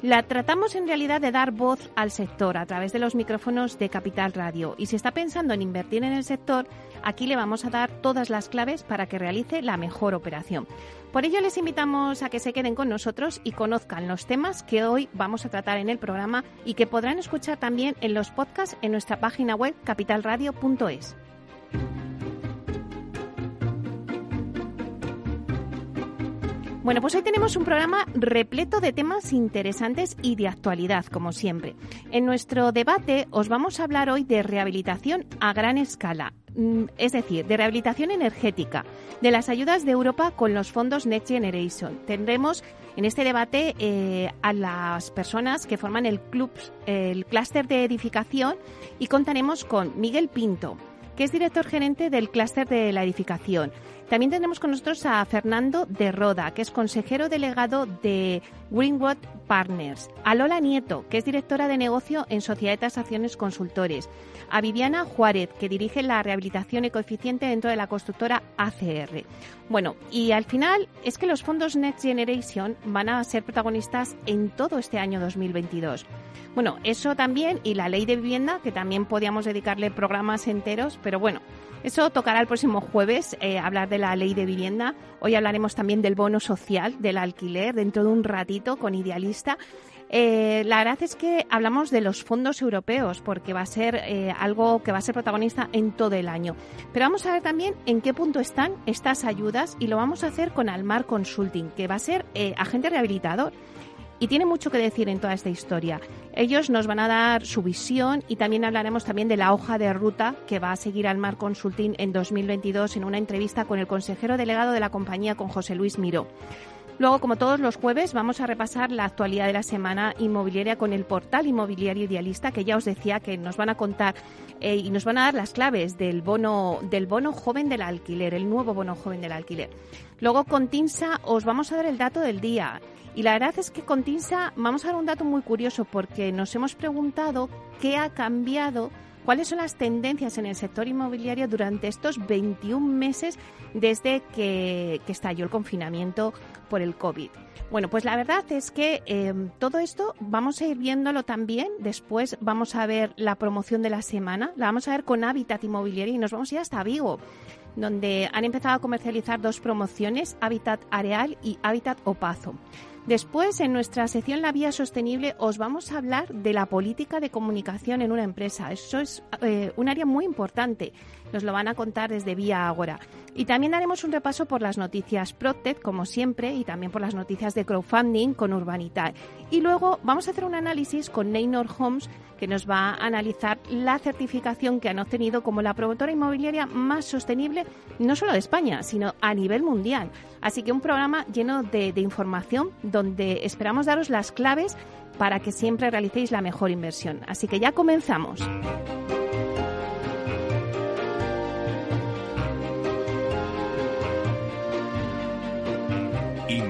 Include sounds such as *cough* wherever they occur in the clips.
La tratamos en realidad de dar voz al sector a través de los micrófonos de Capital Radio y si está pensando en invertir en el sector, aquí le vamos a dar todas las claves para que realice la mejor operación. Por ello les invitamos a que se queden con nosotros y conozcan los temas que hoy vamos a tratar en el programa y que podrán escuchar también en los podcasts en nuestra página web capitalradio.es. Bueno, pues hoy tenemos un programa repleto de temas interesantes y de actualidad, como siempre. En nuestro debate os vamos a hablar hoy de rehabilitación a gran escala, mm, es decir, de rehabilitación energética, de las ayudas de Europa con los fondos Next Generation. Tendremos en este debate eh, a las personas que forman el club, el clúster de edificación y contaremos con Miguel Pinto, que es director gerente del clúster de la edificación. También tenemos con nosotros a Fernando de Roda, que es consejero delegado de Greenwood Partners, a Lola Nieto, que es directora de negocio en Sociedad de Tasaciones Consultores, a Viviana Juárez, que dirige la rehabilitación ecoeficiente dentro de la constructora ACR. Bueno, y al final es que los fondos Next Generation van a ser protagonistas en todo este año 2022. Bueno, eso también y la ley de vivienda, que también podíamos dedicarle programas enteros, pero bueno, eso tocará el próximo jueves, eh, hablar de la ley de vivienda. Hoy hablaremos también del bono social, del alquiler, dentro de un ratito con Idealista. Eh, la verdad es que hablamos de los fondos europeos porque va a ser eh, algo que va a ser protagonista en todo el año. Pero vamos a ver también en qué punto están estas ayudas y lo vamos a hacer con Almar Consulting, que va a ser agente rehabilitador y tiene mucho que decir en toda esta historia. Ellos nos van a dar su visión y también hablaremos también de la hoja de ruta que va a seguir Almar Consulting en 2022 en una entrevista con el consejero delegado de la compañía, con José Luis Miró. Luego, como todos los jueves, vamos a repasar la actualidad de la semana inmobiliaria con el portal inmobiliario idealista, que ya os decía que nos van a contar eh, y nos van a dar las claves del bono, del bono joven del alquiler, el nuevo bono joven del alquiler. Luego, con TINSA, os vamos a dar el dato del día. Y la verdad es que con TINSA vamos a dar un dato muy curioso porque nos hemos preguntado qué ha cambiado, cuáles son las tendencias en el sector inmobiliario durante estos 21 meses desde que, estalló el confinamiento por el COVID. Bueno, pues la verdad es que eh, todo esto vamos a ir viéndolo también. Después vamos a ver la promoción de la semana, la vamos a ver con Hábitat Inmobiliario y nos vamos a ir hasta Vigo, donde han empezado a comercializar dos promociones, Hábitat Areal y Hábitat Opazo. Después, en nuestra sección La Vía Sostenible, os vamos a hablar de la política de comunicación en una empresa. Eso es eh, un área muy importante. Nos lo van a contar desde Vía Agora. Y también daremos un repaso por las noticias Protect, como siempre, y también por las noticias de crowdfunding con Urbanita. Y luego vamos a hacer un análisis con Neynor Homes, que nos va a analizar la certificación que han obtenido como la promotora inmobiliaria más sostenible, no solo de España, sino a nivel mundial. Así que un programa lleno de información donde esperamos daros las claves para que siempre realicéis la mejor inversión. Así que ya comenzamos.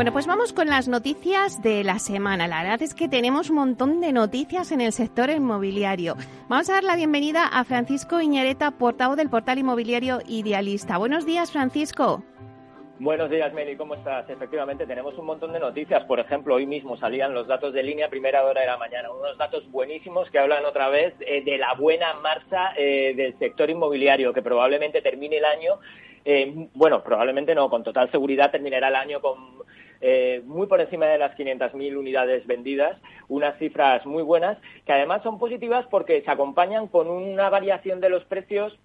Bueno, pues vamos con las noticias de la semana. La verdad es que tenemos un montón de noticias en el sector inmobiliario. Vamos a dar la bienvenida a Francisco Iñareta, portavoz del portal inmobiliario Idealista. Buenos días, Francisco. Buenos días, Meli, ¿cómo estás? Efectivamente, tenemos un montón de noticias. Por ejemplo, hoy mismo salían los datos de línea primera hora de la mañana, unos datos buenísimos que hablan otra vez eh, de la buena marcha eh, del sector inmobiliario, que probablemente termine el año, eh, bueno, probablemente no, con total seguridad terminará el año con eh, muy por encima de las 500.000 unidades vendidas, unas cifras muy buenas, que además son positivas porque se acompañan con una variación de los precios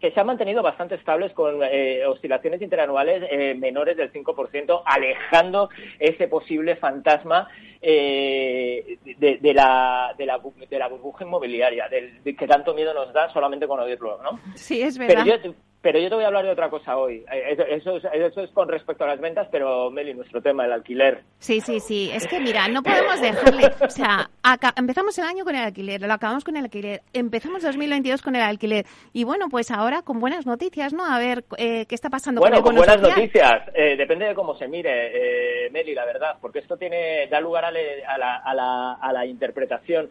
que se han mantenido bastante estables con eh, oscilaciones interanuales eh, menores del 5%, alejando ese posible fantasma eh, de, la, de, la, de la burbuja inmobiliaria, del, que tanto miedo nos da solamente con oírlo, ¿no? Sí, es verdad. Pero yo te voy a hablar de otra cosa hoy. Eh, eso, eso, es, con respecto a las ventas, pero Meli, nuestro tema, el alquiler. Sí, sí, sí. Es que mira, no podemos dejarle. O sea, empezamos el año con el alquiler, lo acabamos con el alquiler, empezamos 2022 con el alquiler. Y bueno, pues ahora con buenas noticias, ¿no? A ver eh, qué está pasando bueno, con el Bueno, con buenas noticias. Eh, depende de cómo se mire, eh, Meli, la verdad, porque esto tiene da lugar a, la, a, la, a la interpretación.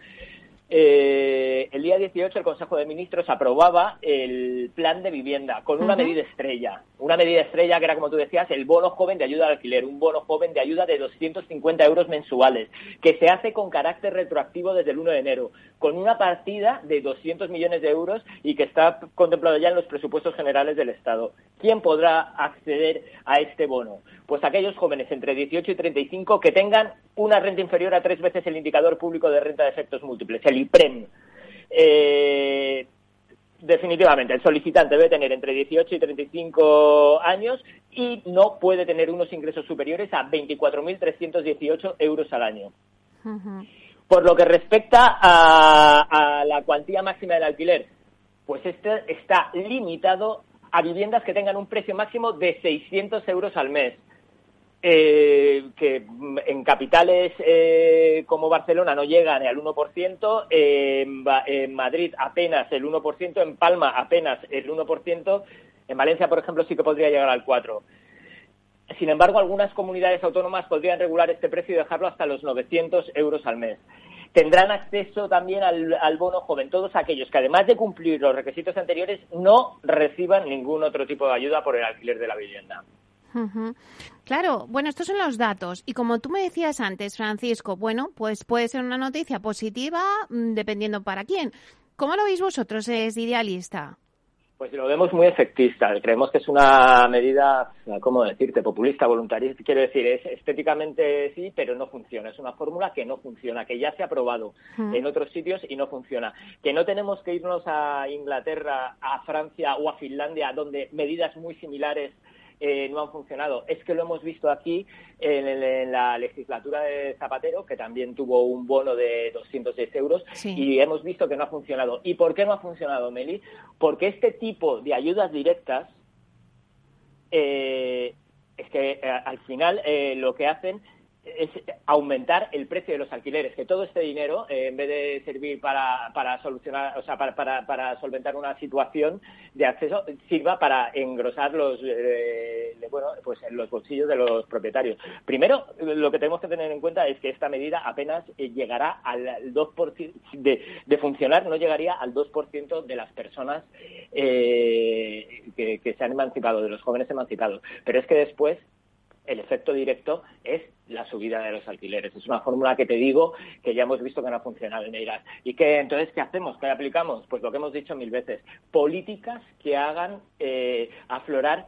Eh, el día 18 el Consejo de Ministros aprobaba el plan de vivienda con una medida estrella. Una medida estrella que era, como tú decías, el bono joven de ayuda al alquiler, un bono joven de ayuda de 250 euros mensuales, que se hace con carácter retroactivo desde el 1 de enero, con una partida de 200 millones de euros y que está contemplado ya en los presupuestos generales del Estado. ¿Quién podrá acceder a este bono? Pues aquellos jóvenes entre 18 y 35 que tengan una renta inferior a tres veces el indicador público de renta de efectos múltiples, el IPREM. Eh, definitivamente, el solicitante debe tener entre 18 y 35 años y no puede tener unos ingresos superiores a 24.318 euros al año. Por lo que respecta a, la cuantía máxima del alquiler, pues este está limitado a viviendas que tengan un precio máximo de 600 euros al mes. Eh, que en capitales eh, como Barcelona no llega ni al 1%, en, Madrid apenas el 1%, en Palma apenas el 1%, en Valencia, por ejemplo, sí que podría llegar al 4%. Sin embargo, algunas comunidades autónomas podrían regular este precio y dejarlo hasta los 900 euros al mes. Tendrán acceso también al, bono joven todos aquellos que, además de cumplir los requisitos anteriores, no reciban ningún otro tipo de ayuda por el alquiler de la vivienda. Claro, bueno, estos son los datos. Y como tú me decías antes, Francisco, bueno, pues puede ser una noticia positiva mm, dependiendo para quién. ¿Cómo lo veis vosotros, es idealista? Pues lo vemos muy efectista. Creemos que es una medida, ¿cómo decirte?, populista, voluntarista. Quiero decir, es estéticamente sí, pero no funciona. Es una fórmula que no funciona, que ya se ha probado en otros sitios y no funciona. Que no tenemos que irnos a Inglaterra, a Francia o a Finlandia, donde medidas muy similares eh, no han funcionado. Es que lo hemos visto aquí en, la legislatura de Zapatero, que también tuvo un bono de 210 euros, y hemos visto que no ha funcionado. ¿Y por qué no ha funcionado, Meli? Porque este tipo de ayudas directas eh, es que eh, al final lo que hacen es aumentar el precio de los alquileres, que todo este dinero, eh, en vez de servir para, para solucionar, o sea, para, para, solventar una situación de acceso, sirva para engrosar los, eh, bueno, pues los bolsillos de los propietarios. Primero, lo que tenemos que tener en cuenta es que esta medida apenas eh, llegará al 2% de, de funcionar, no llegaría al 2% de las personas que, que se han emancipado, de los jóvenes emancipados. Pero es que después el efecto directo es la subida de los alquileres. Es una fórmula que te digo que ya hemos visto que no ha funcionado en Irak. ¿Y que entonces qué hacemos? ¿Qué aplicamos? Pues lo que hemos dicho mil veces, políticas que hagan eh, aflorar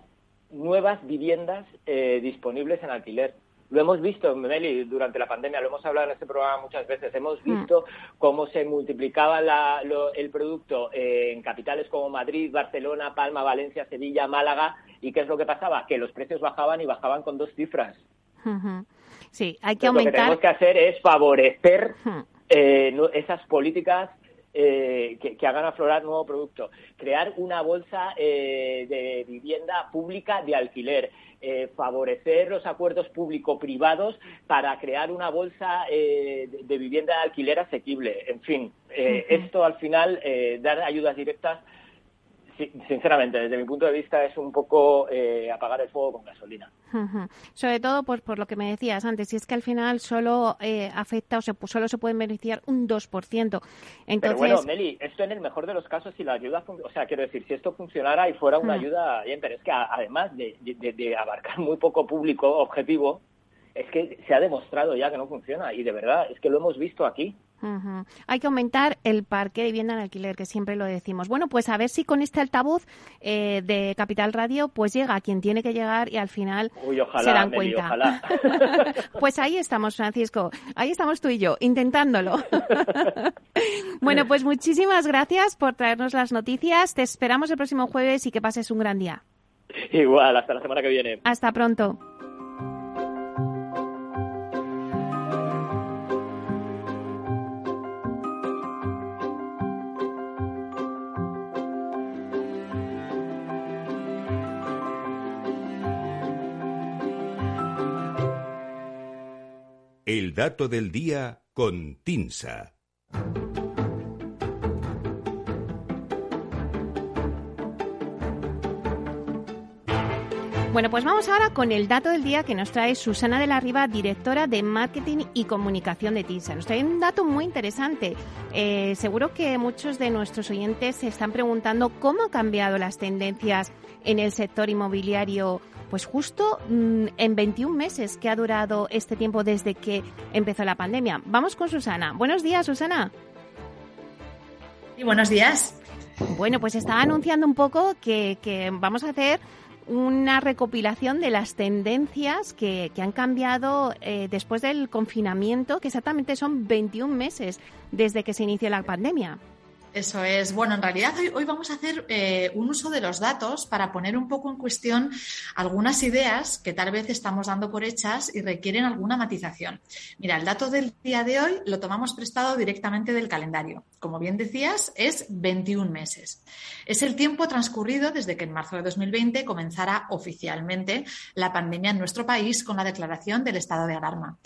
nuevas viviendas eh, disponibles en alquiler. Lo hemos visto, Meli, durante la pandemia, lo hemos hablado en este programa muchas veces, hemos mm. visto cómo se multiplicaba el producto en capitales como Madrid, Barcelona, Palma, Valencia, Sevilla, Málaga, y ¿qué es lo que pasaba? Que los precios bajaban y bajaban con dos cifras. Sí, hay que aumentar. Lo que tenemos que hacer es favorecer eh, esas políticas eh, que, hagan aflorar nuevo producto, crear una bolsa eh, de vivienda pública de alquiler, eh, favorecer los acuerdos público-privados para crear una bolsa de, vivienda de alquiler asequible. En fin, esto al final, dar ayudas directas sinceramente, desde mi punto de vista es un poco eh, apagar el fuego con gasolina. Sobre todo pues, por lo que me decías antes, si es que al final solo eh, afecta o se, solo se pueden beneficiar un 2%. Entonces... Pero bueno, Meli, esto en el mejor de los casos, si la ayuda, o sea, quiero decir, si esto funcionara y fuera una ayuda, bien, pero es que además de, de abarcar muy poco público objetivo, es que se ha demostrado ya que no funciona y de verdad, es que lo hemos visto aquí. Hay que aumentar el parque de vivienda en alquiler, que siempre lo decimos. Bueno, pues a ver si con este altavoz eh, de Capital Radio pues llega a quien tiene que llegar y al final se dan cuenta. *laughs* pues ahí estamos, Francisco. Ahí estamos tú y yo, intentándolo. *laughs* bueno, pues muchísimas gracias por traernos las noticias. Te esperamos el próximo jueves y que pases un gran día. Igual, hasta la semana que viene. Hasta pronto. El dato del día con Tinsa. Bueno, pues vamos ahora con el dato del día que nos trae Susana de la Riva, directora de Marketing y Comunicación de Tinsa. Nos trae un dato muy interesante. Eh, seguro que muchos de nuestros oyentes se están preguntando cómo han cambiado las tendencias en el sector inmobiliario pues justo mm, en 21 meses que ha durado este tiempo desde que empezó la pandemia. Vamos con Susana. Buenos días, Susana. Y buenos días. Bueno, pues estaba anunciando un poco que, vamos a hacer una recopilación de las tendencias que, han cambiado eh, después del confinamiento, que exactamente son 21 meses desde que se inició la pandemia. Eso es. Bueno, en realidad hoy, vamos a hacer eh, un uso de los datos para poner un poco en cuestión algunas ideas que tal vez estamos dando por hechas y requieren alguna matización. Mira, el dato del día de hoy lo tomamos prestado directamente del calendario. Como bien decías, es 21 meses. Es el tiempo transcurrido desde que en marzo de 2020 comenzara oficialmente la pandemia en nuestro país con la declaración del estado de alarma.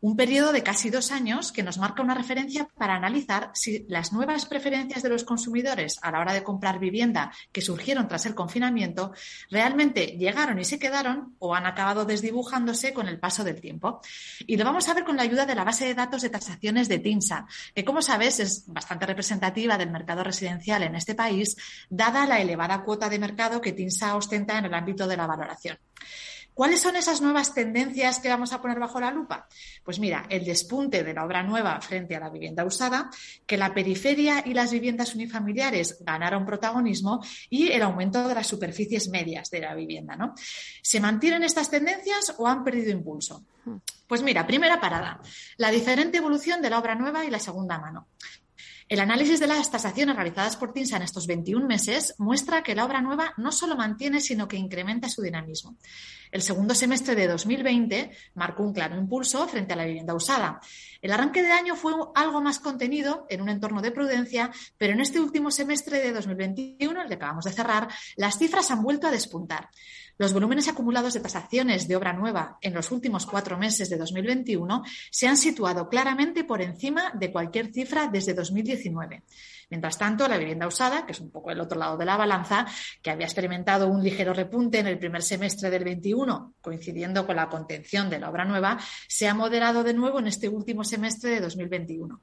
Un periodo de casi dos años que nos marca una referencia para analizar si las nuevas preferencias de los consumidores a la hora de comprar vivienda que surgieron tras el confinamiento realmente llegaron y se quedaron o han acabado desdibujándose con el paso del tiempo. Y lo vamos a ver con la ayuda de la base de datos de tasaciones de TINSA, que como sabes es bastante representativa del mercado residencial en este país, dada la elevada cuota de mercado que TINSA ostenta en el ámbito de la valoración. ¿Cuáles son esas nuevas tendencias que vamos a poner bajo la lupa? Pues mira, el despunte de la obra nueva frente a la vivienda usada, que la periferia y las viviendas unifamiliares ganaron protagonismo y el aumento de las superficies medias de la vivienda. ¿no? ¿Se mantienen estas tendencias o han perdido impulso? Pues mira, primera parada, la diferente evolución de la obra nueva y la segunda mano. El análisis de las tasaciones realizadas por TINSA en estos 21 meses muestra que la obra nueva no solo mantiene, sino que incrementa su dinamismo. El segundo semestre de 2020 marcó un claro impulso frente a la vivienda usada. El arranque de año fue algo más contenido en un entorno de prudencia, pero en este último semestre de 2021, el que acabamos de cerrar, las cifras han vuelto a despuntar. Los volúmenes acumulados de tasaciones de obra nueva en los últimos cuatro meses de 2021 se han situado claramente por encima de cualquier cifra desde 2019. Mientras tanto, la vivienda usada, que es un poco el otro lado de la balanza, que había experimentado un ligero repunte en el primer semestre del 21, coincidiendo con la contención de la obra nueva, se ha moderado de nuevo en este último semestre de 2021.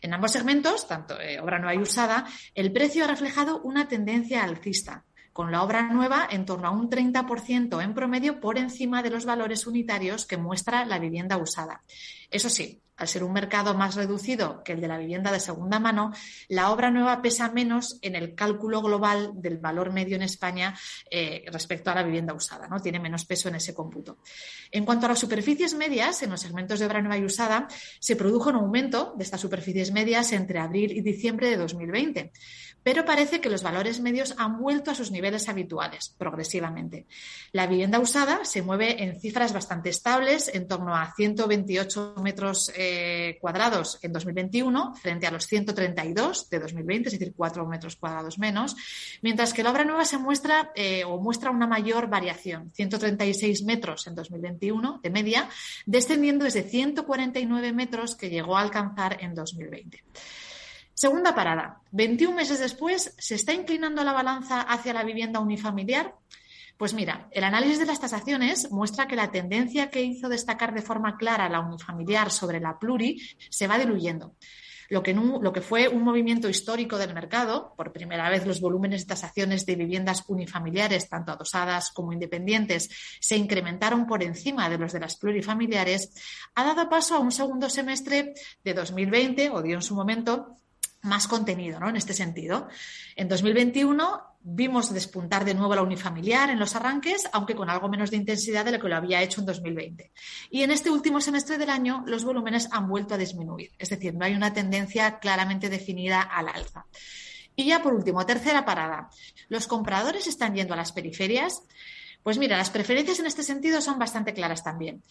En ambos segmentos, tanto eh, obra nueva y usada, el precio ha reflejado una tendencia alcista, con la obra nueva en torno a un 30% en promedio por encima de los valores unitarios que muestra la vivienda usada. Eso sí, al ser un mercado más reducido que el de la vivienda de segunda mano, la obra nueva pesa menos en el cálculo global del valor medio en España eh, respecto a la vivienda usada, ¿no? Tiene menos peso en ese cómputo. En cuanto a las superficies medias, en los segmentos de obra nueva y usada, se produjo un aumento de estas superficies medias entre abril y diciembre de 2020 pero parece que los valores medios han vuelto a sus niveles habituales progresivamente. La vivienda usada se mueve en cifras bastante estables, en torno a 128 metros eh, cuadrados en 2021 frente a los 132 de 2020, es decir, 4 metros cuadrados menos, mientras que la obra nueva se muestra eh, o muestra una mayor variación, 136 metros en 2021 de media, descendiendo desde 149 metros que llegó a alcanzar en 2020. Segunda parada. 21 meses después, ¿se está inclinando la balanza hacia la vivienda unifamiliar? Pues mira, el análisis de las tasaciones muestra que la tendencia que hizo destacar de forma clara la unifamiliar sobre la pluri se va diluyendo. lo que, lo que fue un movimiento histórico del mercado, por primera vez los volúmenes de tasaciones de viviendas unifamiliares, tanto adosadas como independientes, se incrementaron por encima de los de las plurifamiliares, ha dado paso a un segundo semestre de 2020, o dio en su momento, más contenido ¿no? en este sentido. En 2021 vimos despuntar de nuevo la unifamiliar en los arranques, aunque con algo menos de intensidad de lo que lo había hecho en 2020. Y en este último semestre del año los volúmenes han vuelto a disminuir, es decir, no hay una tendencia claramente definida al alza. Y ya por último, tercera parada. Los compradores están yendo a las periferias. Pues mira, las preferencias en este sentido son bastante claras también.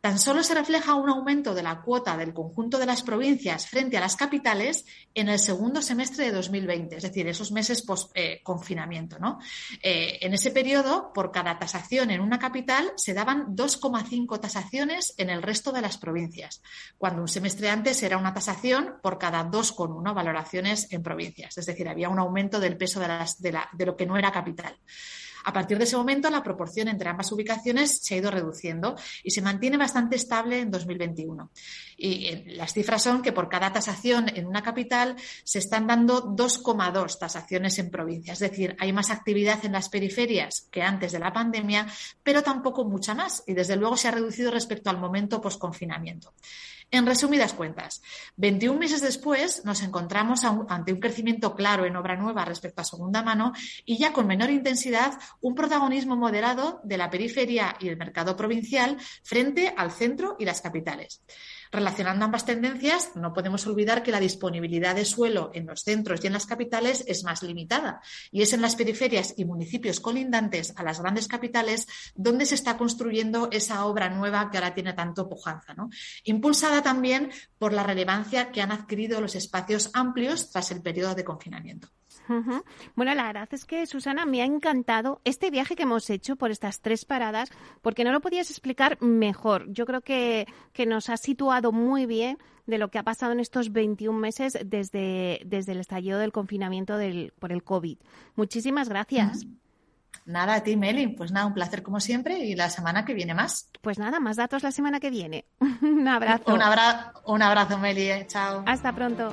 Tan solo se refleja un aumento de la cuota del conjunto de las provincias frente a las capitales en el segundo semestre de 2020, es decir, esos meses post-confinamiento. Eh, ¿no? Eh, en ese periodo, por cada tasación en una capital, se daban 2,5 tasaciones en el resto de las provincias, cuando un semestre antes era una tasación por cada 2,1 valoraciones en provincias. Es decir, había un aumento del peso de, lo que no era capital. A partir de ese momento, la proporción entre ambas ubicaciones se ha ido reduciendo y se mantiene bastante estable en 2021. Y eh, las cifras son que por cada tasación en una capital se están dando 2,2 tasaciones en provincia. Es decir, hay más actividad en las periferias que antes de la pandemia, pero tampoco mucha más. Y desde luego se ha reducido respecto al momento post-confinamiento. En resumidas cuentas, 21 meses después nos encontramos ante un crecimiento claro en obra nueva respecto a segunda mano y ya con menor intensidad un protagonismo moderado de la periferia y el mercado provincial frente al centro y las capitales. Relacionando ambas tendencias, no podemos olvidar que la disponibilidad de suelo en los centros y en las capitales es más limitada y es en las periferias y municipios colindantes a las grandes capitales donde se está construyendo esa obra nueva que ahora tiene tanto pujanza, impulsada también por la relevancia que han adquirido los espacios amplios tras el periodo de confinamiento. Bueno, la verdad es que, Susana, me ha encantado este viaje que hemos hecho por estas tres paradas, porque no lo podías explicar mejor. Yo creo que, que nos ha situado muy bien de lo que ha pasado en estos 21 meses desde, desde el estallido del confinamiento del, por el COVID. Muchísimas gracias. Nada, a ti, Meli. Pues nada, un placer como siempre y la semana que viene más. Pues nada, más datos la semana que viene. *laughs* un abrazo. Un, un abrazo, Meli. Eh. Chao. Hasta pronto.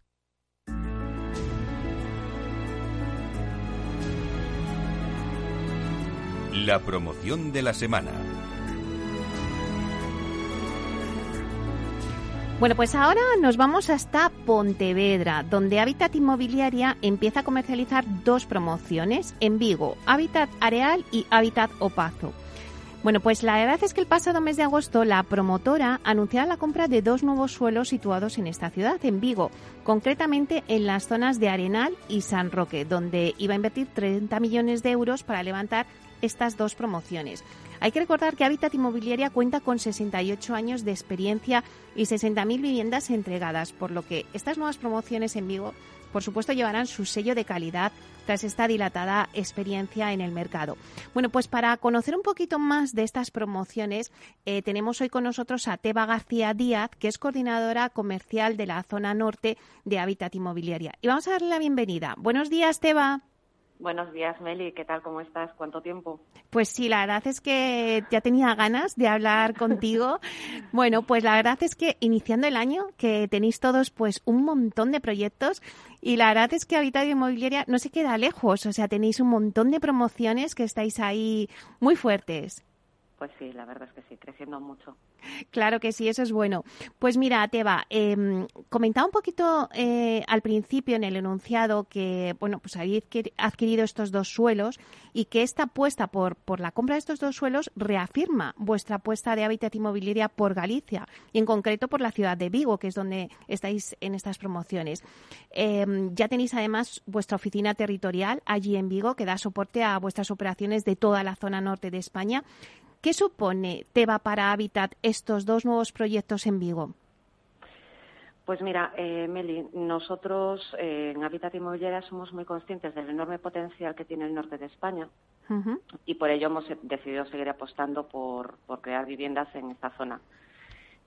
La promoción de la semana. Bueno, pues ahora nos vamos hasta Pontevedra, donde Habitat Inmobiliaria empieza a comercializar dos promociones en Vigo, Habitat Areal y Habitat Opazo. Bueno, pues la verdad es que el pasado mes de agosto la promotora anunciaba la compra de dos nuevos suelos situados en esta ciudad, en Vigo, concretamente en las zonas de Arenal y San Roque, donde iba a invertir 30 millones de euros para levantar estas dos promociones. Hay que recordar que Habitat Inmobiliaria cuenta con 68 años de experiencia y 60.000 viviendas entregadas, por lo que estas nuevas promociones en Vigo, por supuesto, llevarán su sello de calidad tras esta dilatada experiencia en el mercado. Bueno, pues para conocer un poquito más de estas promociones, eh, tenemos hoy con nosotros a Teba García Díaz, que es coordinadora comercial de la zona norte de Habitat Inmobiliaria. Y vamos a darle la bienvenida. Buenos días, Teba. Buenos días, Meli. ¿Qué tal? ¿Cómo estás? ¿Cuánto tiempo? Pues sí, la verdad es que ya tenía ganas de hablar *laughs* contigo. bueno, pues la verdad es que iniciando el año, que tenéis todos pues un montón de proyectos y la verdad es que Habitat Inmobiliaria no se queda lejos. O sea, tenéis un montón de promociones que estáis ahí muy fuertes. Pues sí, la verdad es que sí, creciendo mucho. Claro que sí, eso es bueno. Pues mira, Teba, eh, comentaba un poquito eh, al principio en el enunciado que, bueno, pues habéis adquirido estos dos suelos y que esta apuesta por, por la compra de estos dos suelos reafirma vuestra apuesta de hábitat inmobiliaria por Galicia y en concreto por la ciudad de Vigo, que es donde estáis en estas promociones. Em, ya tenéis además vuestra oficina territorial allí en Vigo que da soporte a vuestras operaciones de toda la zona norte de España ¿Qué supone Teba para Habitat estos dos nuevos proyectos en Vigo? Pues mira, eh, Meli, nosotros eh, en Habitat Inmobiliaria somos muy conscientes del enorme potencial que tiene el norte de España y por ello hemos decidido seguir apostando por, crear viviendas en esta zona.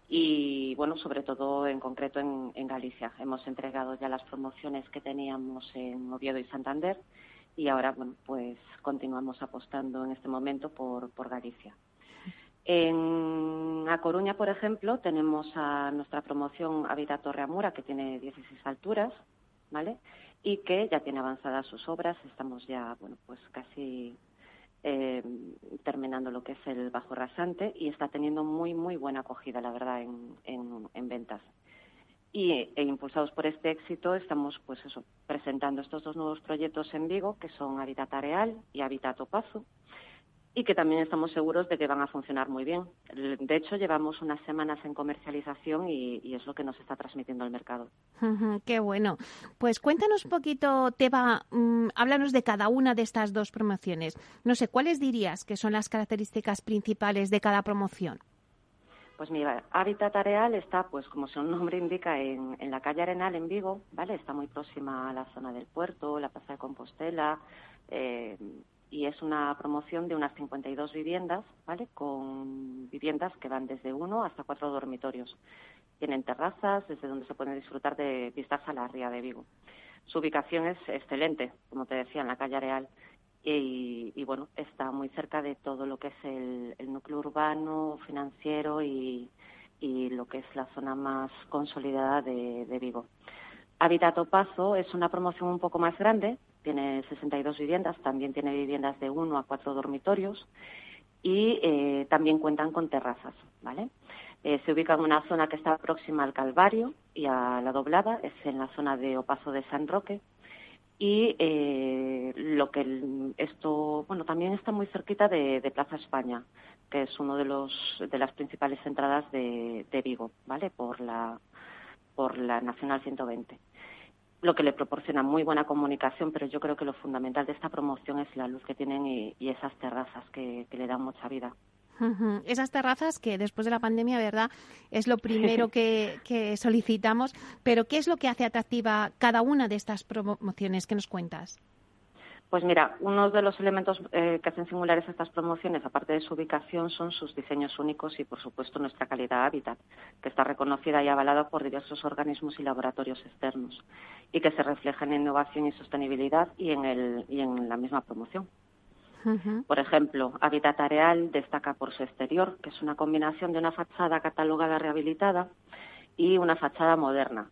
Y bueno, sobre todo en concreto en, Galicia. Hemos entregado ya las promociones que teníamos en Oviedo y Santander y ahora, bueno, pues continuamos apostando en este momento por, por Galicia. En A Coruña, por ejemplo, tenemos a nuestra promoción Habitat Torreamura, que tiene 16 alturas, ¿vale? Y que ya tiene avanzadas sus obras. Estamos ya, bueno, pues casi eh, terminando lo que es el bajo rasante y está teniendo muy, muy buena acogida, la verdad, en, en, ventas. Y e impulsados por este éxito, estamos, pues eso, presentando estos dos nuevos proyectos en Vigo, que son Habitat Areal y Habitat Opazo y que también estamos seguros de que van a funcionar muy bien. De hecho, llevamos unas semanas en comercialización y, es lo que nos está transmitiendo el mercado. qué bueno. Pues cuéntanos un poquito, Teba, mm, háblanos de cada una de estas dos promociones. No sé, ¿cuáles dirías que son las características principales de cada promoción? Pues mira, Hábitat Areal está, pues como su nombre indica, en, la calle Arenal en Vigo, ¿vale? Está muy próxima a la zona del puerto, la Plaza de Compostela, eh, y es una promoción de unas 52 viviendas, ¿vale? Con viviendas que van desde uno hasta cuatro dormitorios. Tienen terrazas desde donde se pueden disfrutar de vistas a la ría de Vigo. Su ubicación es excelente, como te decía, en la calle Real. Y, bueno, está muy cerca de todo lo que es el, núcleo urbano, financiero y, lo que es la zona más consolidada de, de Vigo. Habitat Paso es una promoción un poco más grande, tiene 62 viviendas, también tiene viviendas de uno a cuatro dormitorios y eh, también cuentan con terrazas, ¿vale? Eh, se ubica en una zona que está próxima al Calvario y a la Doblada, es en la zona de Opazo de San Roque. Y eh, lo que esto, bueno, también está muy cerquita de, Plaza España, que es uno de los de las principales entradas de, de Vigo, ¿vale? Por la por la Nacional 120 lo que le proporciona muy buena comunicación, pero yo creo que lo fundamental de esta promoción es la luz que tienen y, esas terrazas que, le dan mucha vida. Esas terrazas que después de la pandemia, ¿verdad? Es lo primero *laughs* que, solicitamos. Pero, ¿qué es lo que hace atractiva cada una de estas promociones que nos cuentas? Pues mira, uno de los elementos eh, que hacen singulares estas promociones, aparte de su ubicación, son sus diseños únicos y, por supuesto, nuestra calidad hábitat, que está reconocida y avalada por diversos organismos y laboratorios externos y que se refleja en innovación y sostenibilidad y en, el, y en la misma promoción. Por ejemplo, Habitat Areal destaca por su exterior, que es una combinación de una fachada catalogada rehabilitada y una fachada moderna,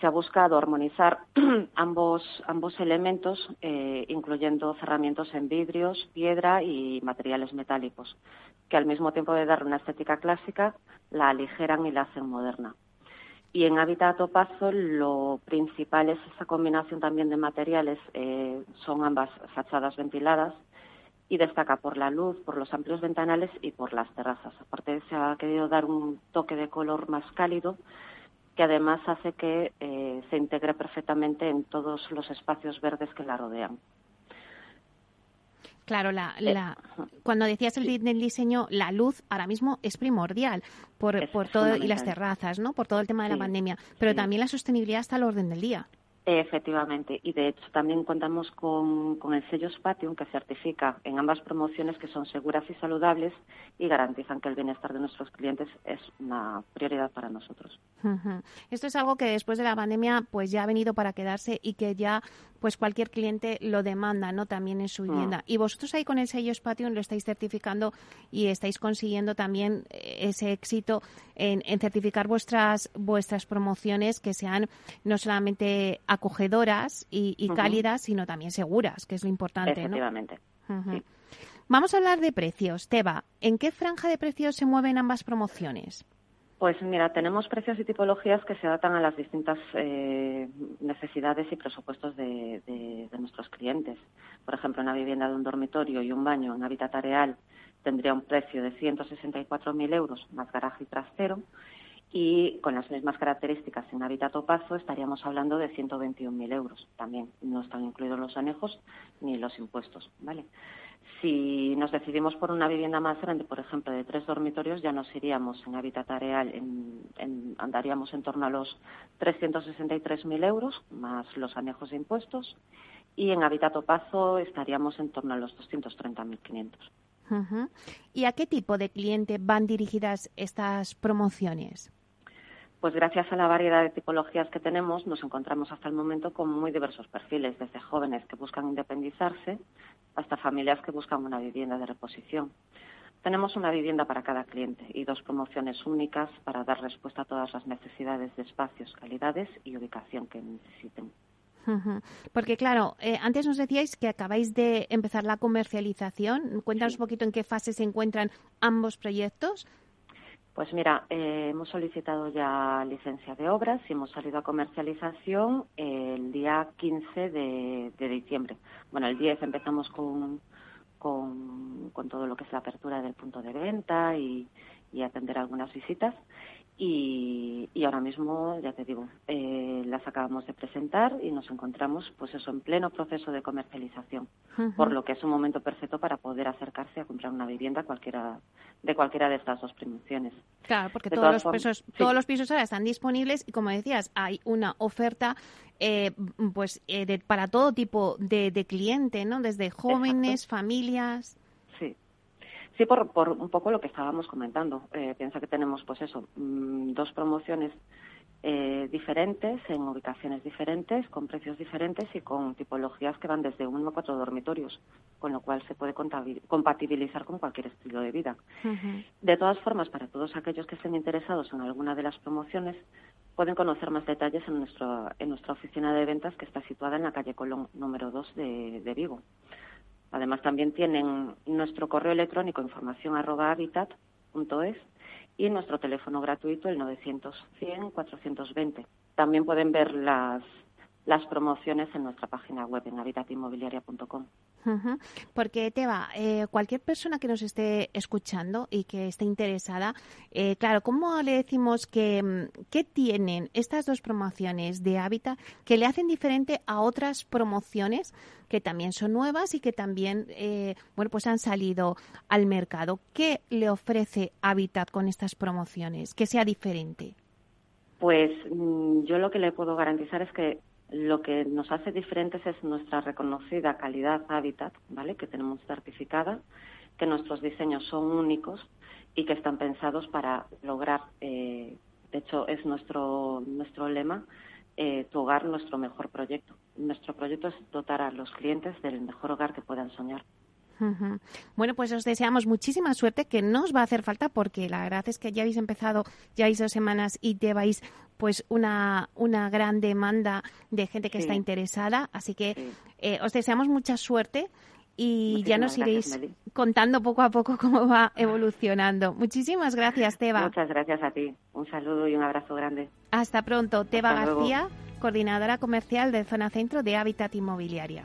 se ha buscado armonizar *clears throat* ambos, ambos elementos, eh, incluyendo cerramientos en vidrios, piedra y materiales metálicos, que al mismo tiempo de dar una estética clásica, la aligeran y la hacen moderna. Y en Hábitat Opazo lo principal es esa combinación también de materiales, eh, son ambas fachadas ventiladas y destaca por la luz, por los amplios ventanales y por las terrazas. Aparte se ha querido dar un toque de color más cálido que además hace que eh, se integre perfectamente en todos los espacios verdes que la rodean. Claro, la, eh, cuando decías el, diseño, la luz ahora mismo es primordial por, por todo y las terrazas, ¿no? Por todo el tema de la pandemia, pero también la sostenibilidad está al orden del día. Efectivamente, y de hecho también contamos con, el sello Spatium que certifica en ambas promociones que son seguras y saludables y garantizan que el bienestar de nuestros clientes es una prioridad para nosotros. Esto es algo que después de la pandemia pues ya ha venido para quedarse y que ya pues cualquier cliente lo demanda, ¿no? También en su mm. vivienda. Y vosotros ahí con el sello Spatium lo estáis certificando y estáis consiguiendo también eh, ese éxito en, certificar vuestras vuestras promociones que sean no solamente acogedoras y, cálidas, sino también seguras, que es lo importante, Efectivamente. Vamos a hablar de precios. Teba, ¿en qué franja de precios se mueven ambas promociones? Pues mira, tenemos precios y tipologías que se adaptan a las distintas eh, necesidades y presupuestos de, nuestros clientes. Por ejemplo, una vivienda de un dormitorio y un baño en hábitat areal tendría un precio de 164.000 euros más garaje y trastero y con las mismas características en hábitat opazo estaríamos hablando de 121.000 euros. También no están incluidos los anejos ni los impuestos, ¿vale? Si nos decidimos por una vivienda más grande, por ejemplo, de tres dormitorios, ya nos iríamos en hábitat areal, en, andaríamos en torno a los 363.000 euros, más los anejos de impuestos, y en hábitat opazo estaríamos en torno a los 230.500. ¿Y a qué tipo de cliente van dirigidas estas promociones? Pues gracias a la variedad de tipologías que tenemos, nos encontramos hasta el momento con muy diversos perfiles, desde jóvenes que buscan independizarse hasta familias que buscan una vivienda de reposición. Tenemos una vivienda para cada cliente y dos promociones únicas para dar respuesta a todas las necesidades de espacios, calidades y ubicación que necesiten. Porque claro, eh, antes nos decíais que acabáis de empezar la comercialización. Cuéntanos un poquito en qué fase se encuentran ambos proyectos. Pues mira, eh, hemos solicitado ya licencia de obras y hemos salido a comercialización el día 15 de, diciembre. Bueno, el 10 empezamos con, con, todo lo que es la apertura del punto de venta y, y atender algunas visitas y, ahora mismo, ya te digo, eh, las acabamos de presentar y nos encontramos, pues eso, en pleno proceso de comercialización, por lo que es un momento perfecto para poder acercarse a comprar una vivienda cualquiera de cualquiera de estas dos promociones. Claro, porque todos los, pisos, todos los pisos ahora están disponibles y, como decías, hay una oferta eh, pues eh, para todo tipo de, de cliente, ¿no? Desde jóvenes, familias. Sí, por, por un poco lo que estábamos comentando. Eh, piensa que tenemos, pues eso, mm, dos promociones eh, diferentes, en ubicaciones diferentes, con precios diferentes y con tipologías que van desde uno a cuatro dormitorios, con lo cual se puede compatibilizar con cualquier estilo de vida. De todas formas, para todos aquellos que estén interesados en alguna de las promociones, pueden conocer más detalles en, nuestro, en nuestra oficina de ventas que está situada en la calle Colón número 2 de, de Vigo. Además, también tienen nuestro correo electrónico información arroba habitat.es y nuestro teléfono gratuito el 900 100 420. También pueden ver las, las promociones en nuestra página web en habitatinmobiliaria.com. Porque, Teba, eh, cualquier persona que nos esté escuchando y que esté interesada, eh, claro, ¿cómo le decimos que mm, qué tienen estas dos promociones de Hábitat que le hacen diferente a otras promociones que también son nuevas y que también, eh, bueno, pues han salido al mercado? ¿Qué le ofrece Hábitat con estas promociones que sea diferente? Pues mm, yo lo que le puedo garantizar es que lo que nos hace diferentes es nuestra reconocida calidad hábitat, ¿vale? Que tenemos certificada, que nuestros diseños son únicos y que están pensados para lograr, eh, de hecho es nuestro, nuestro lema, eh, tu hogar, nuestro mejor proyecto. Nuestro proyecto es dotar a los clientes del mejor hogar que puedan soñar. Bueno, pues os deseamos muchísima suerte, que no os va a hacer falta porque la verdad es que ya habéis empezado, ya habéis dos semanas y lleváis pues una, una gran demanda de gente que está interesada, así que eh, os deseamos mucha suerte y ya nos iréis contando poco a poco cómo va evolucionando. Muchísimas gracias, Teba. Muchas gracias a ti. Un saludo y un abrazo grande. Hasta pronto. Teba García, coordinadora comercial de Zona Centro de Hábitat Inmobiliaria.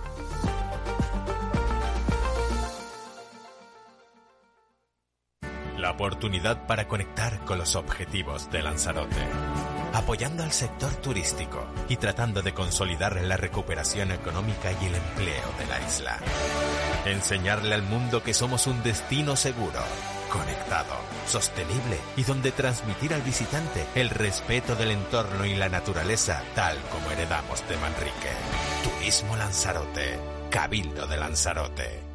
Oportunidad para conectar con los objetivos de Lanzarote, apoyando al sector turístico y tratando de consolidar la recuperación económica y el empleo de la isla. Enseñarle al mundo que somos un destino seguro, conectado, sostenible y donde transmitir al visitante el respeto del entorno y la naturaleza tal como heredamos de Manrique. Turismo Lanzarote, Cabildo de Lanzarote.